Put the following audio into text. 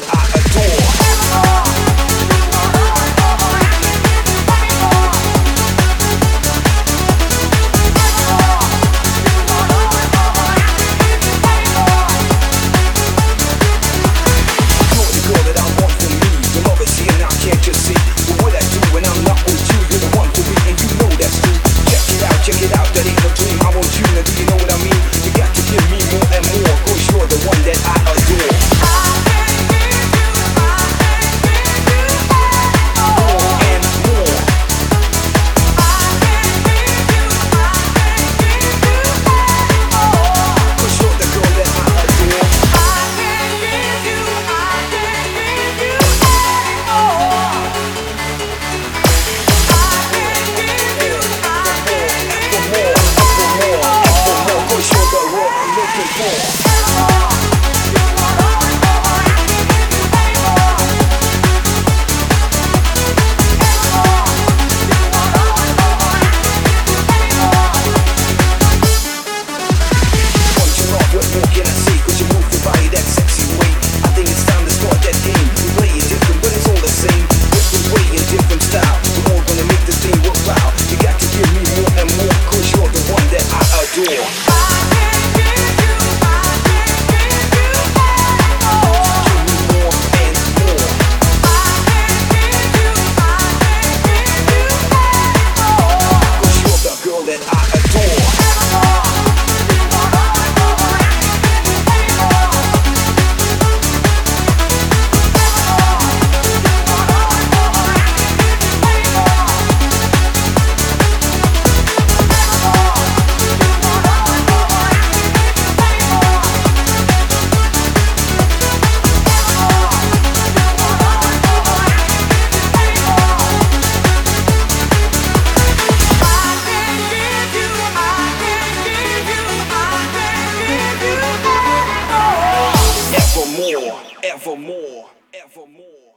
that I I Evermore, evermore, evermore.